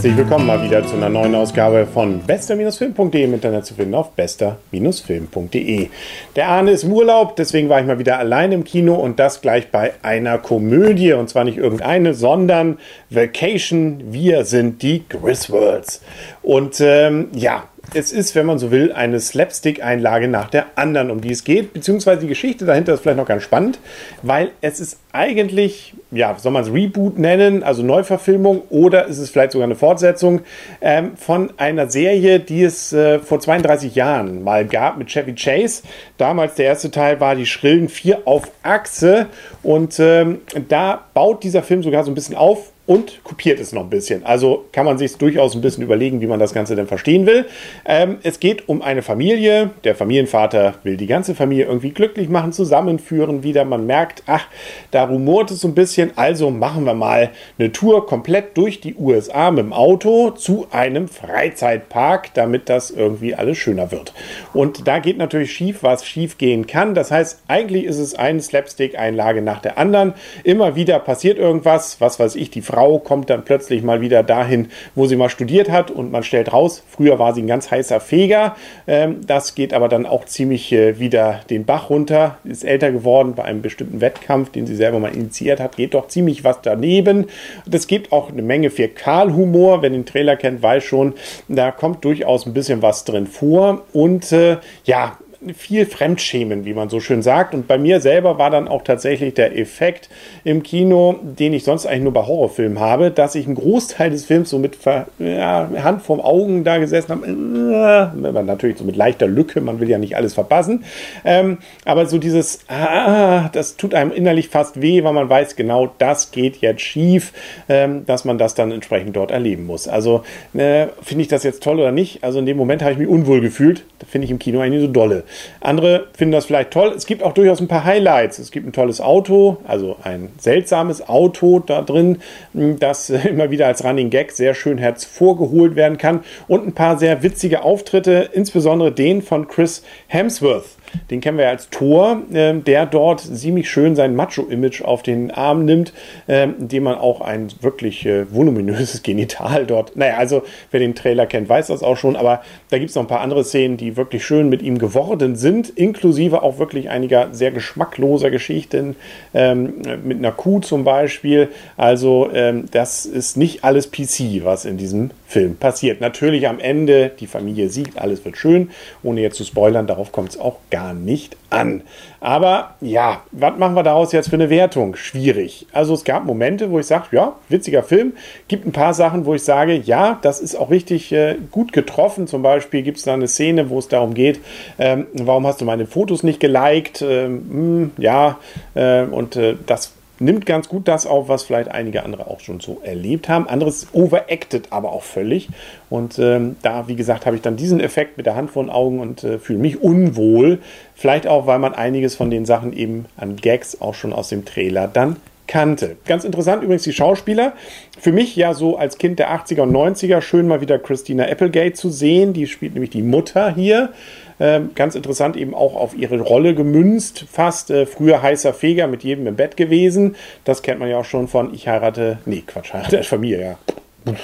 Herzlich willkommen mal wieder zu einer neuen Ausgabe von bester-film.de im Internet zu finden auf bester-film.de. Der Arne ist im Urlaub, deswegen war ich mal wieder allein im Kino und das gleich bei einer Komödie und zwar nicht irgendeine, sondern Vacation. Wir sind die Griswolds. Und ähm, ja, es ist, wenn man so will, eine Slapstick-Einlage nach der anderen, um die es geht. Beziehungsweise die Geschichte dahinter ist vielleicht noch ganz spannend, weil es ist eigentlich, ja, soll man es Reboot nennen, also Neuverfilmung, oder ist es vielleicht sogar eine Fortsetzung ähm, von einer Serie, die es äh, vor 32 Jahren mal gab mit Chevy Chase. Damals der erste Teil war die Schrillen vier auf Achse und ähm, da baut dieser Film sogar so ein bisschen auf und kopiert es noch ein bisschen. Also kann man sich durchaus ein bisschen überlegen, wie man das Ganze denn verstehen will. Ähm, es geht um eine Familie. Der Familienvater will die ganze Familie irgendwie glücklich machen, zusammenführen wieder. Man merkt, ach, da rumort es so ein bisschen. Also machen wir mal eine Tour komplett durch die USA mit dem Auto zu einem Freizeitpark, damit das irgendwie alles schöner wird. Und da geht natürlich schief, was schief gehen kann. Das heißt, eigentlich ist es eine Slapstick-Einlage nach der anderen. Immer wieder passiert irgendwas, was weiß ich, die Frau Frau kommt dann plötzlich mal wieder dahin, wo sie mal studiert hat und man stellt raus, früher war sie ein ganz heißer Feger. Ähm, das geht aber dann auch ziemlich äh, wieder den Bach runter, ist älter geworden bei einem bestimmten Wettkampf, den sie selber mal initiiert hat, geht doch ziemlich was daneben. Es gibt auch eine Menge Fäkalhumor, wer den Trailer kennt, weiß schon, da kommt durchaus ein bisschen was drin vor und äh, ja, viel Fremdschämen, wie man so schön sagt. Und bei mir selber war dann auch tatsächlich der Effekt im Kino, den ich sonst eigentlich nur bei Horrorfilmen habe, dass ich einen Großteil des Films so mit ja, Hand vorm Augen da gesessen habe. Natürlich so mit leichter Lücke, man will ja nicht alles verpassen. Ähm, aber so dieses, ah, das tut einem innerlich fast weh, weil man weiß genau, das geht jetzt schief, ähm, dass man das dann entsprechend dort erleben muss. Also äh, finde ich das jetzt toll oder nicht? Also in dem Moment habe ich mich unwohl gefühlt. Da finde ich im Kino eigentlich so dolle. Andere finden das vielleicht toll. Es gibt auch durchaus ein paar Highlights. Es gibt ein tolles Auto, also ein seltsames Auto da drin, das immer wieder als Running Gag sehr schön hervorgeholt werden kann. Und ein paar sehr witzige Auftritte, insbesondere den von Chris Hemsworth. Den kennen wir als Thor, äh, der dort ziemlich schön sein Macho-Image auf den Arm nimmt, äh, indem man auch ein wirklich äh, voluminöses Genital dort. Naja, also wer den Trailer kennt, weiß das auch schon, aber da gibt es noch ein paar andere Szenen, die wirklich schön mit ihm geworden sind, inklusive auch wirklich einiger sehr geschmackloser Geschichten, ähm, mit einer Kuh zum Beispiel. Also, ähm, das ist nicht alles PC, was in diesem Film passiert. Natürlich am Ende, die Familie siegt, alles wird schön, ohne jetzt zu spoilern, darauf kommt es auch gar gar nicht an. Aber ja, was machen wir daraus jetzt für eine Wertung? Schwierig. Also es gab Momente, wo ich sage, ja, witziger Film. Gibt ein paar Sachen, wo ich sage, ja, das ist auch richtig äh, gut getroffen. Zum Beispiel gibt es da eine Szene, wo es darum geht, ähm, warum hast du meine Fotos nicht geliked? Ähm, hm, ja, äh, und äh, das nimmt ganz gut das auf, was vielleicht einige andere auch schon so erlebt haben. Anderes overacted aber auch völlig. Und ähm, da, wie gesagt, habe ich dann diesen Effekt mit der Hand vor den Augen und äh, fühle mich unwohl. Vielleicht auch, weil man einiges von den Sachen eben an Gags auch schon aus dem Trailer dann kannte. Ganz interessant übrigens die Schauspieler. Für mich ja so als Kind der 80er und 90er schön mal wieder Christina Applegate zu sehen. Die spielt nämlich die Mutter hier. Ähm, ganz interessant eben auch auf ihre Rolle gemünzt, fast äh, früher heißer Feger mit jedem im Bett gewesen. Das kennt man ja auch schon von Ich heirate, nee, Quatsch, heirate Familie, ja.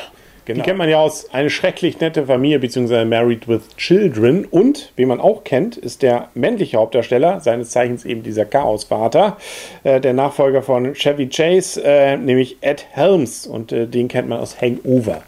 Genau. Die kennt man ja aus Eine schrecklich nette Familie bzw. Married with Children. Und, wie man auch kennt, ist der männliche Hauptdarsteller, seines Zeichens eben dieser Chaosvater, äh, der Nachfolger von Chevy Chase, äh, nämlich Ed Helms. Und äh, den kennt man aus Hangover.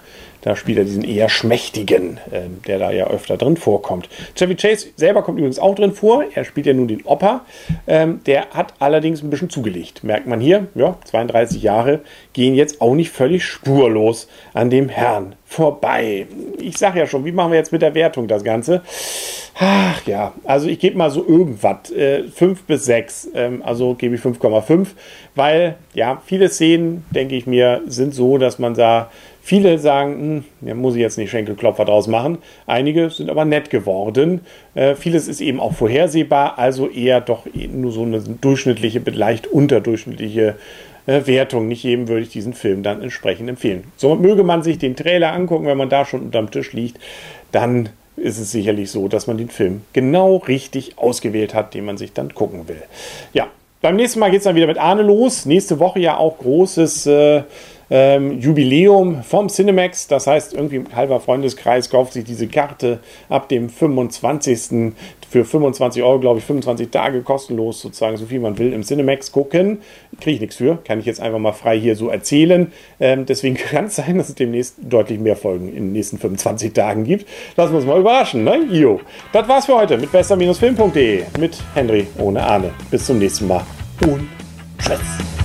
Da spielt er diesen eher schmächtigen, äh, der da ja öfter drin vorkommt. Chevy Chase selber kommt übrigens auch drin vor. Er spielt ja nun den Opa. Ähm, der hat allerdings ein bisschen zugelegt. Merkt man hier, ja, 32 Jahre gehen jetzt auch nicht völlig spurlos an dem Herrn vorbei. Ich sage ja schon, wie machen wir jetzt mit der Wertung das Ganze? Ach ja, also ich gebe mal so irgendwas, äh, 5 bis 6, ähm, also gebe ich 5,5, weil ja, viele Szenen, denke ich mir, sind so, dass man da Viele sagen, hm, muss ich jetzt nicht Schenkelklopfer draus machen. Einige sind aber nett geworden. Äh, vieles ist eben auch vorhersehbar, also eher doch nur so eine durchschnittliche, leicht unterdurchschnittliche äh, Wertung. Nicht jedem würde ich diesen Film dann entsprechend empfehlen. So möge man sich den Trailer angucken, wenn man da schon unterm Tisch liegt, dann ist es sicherlich so, dass man den Film genau richtig ausgewählt hat, den man sich dann gucken will. Ja, beim nächsten Mal geht es dann wieder mit Arne los. Nächste Woche ja auch großes. Äh, ähm, Jubiläum vom Cinemax. Das heißt, irgendwie ein halber Freundeskreis kauft sich diese Karte ab dem 25. für 25 Euro, glaube ich, 25 Tage kostenlos sozusagen, so viel man will im Cinemax gucken. Kriege ich nichts für, kann ich jetzt einfach mal frei hier so erzählen. Ähm, deswegen kann es sein, dass es demnächst deutlich mehr Folgen in den nächsten 25 Tagen gibt. Lassen wir uns mal überraschen, ne? Jo. Das war's für heute mit besser-film.de mit Henry ohne Ahne. Bis zum nächsten Mal und tschüss.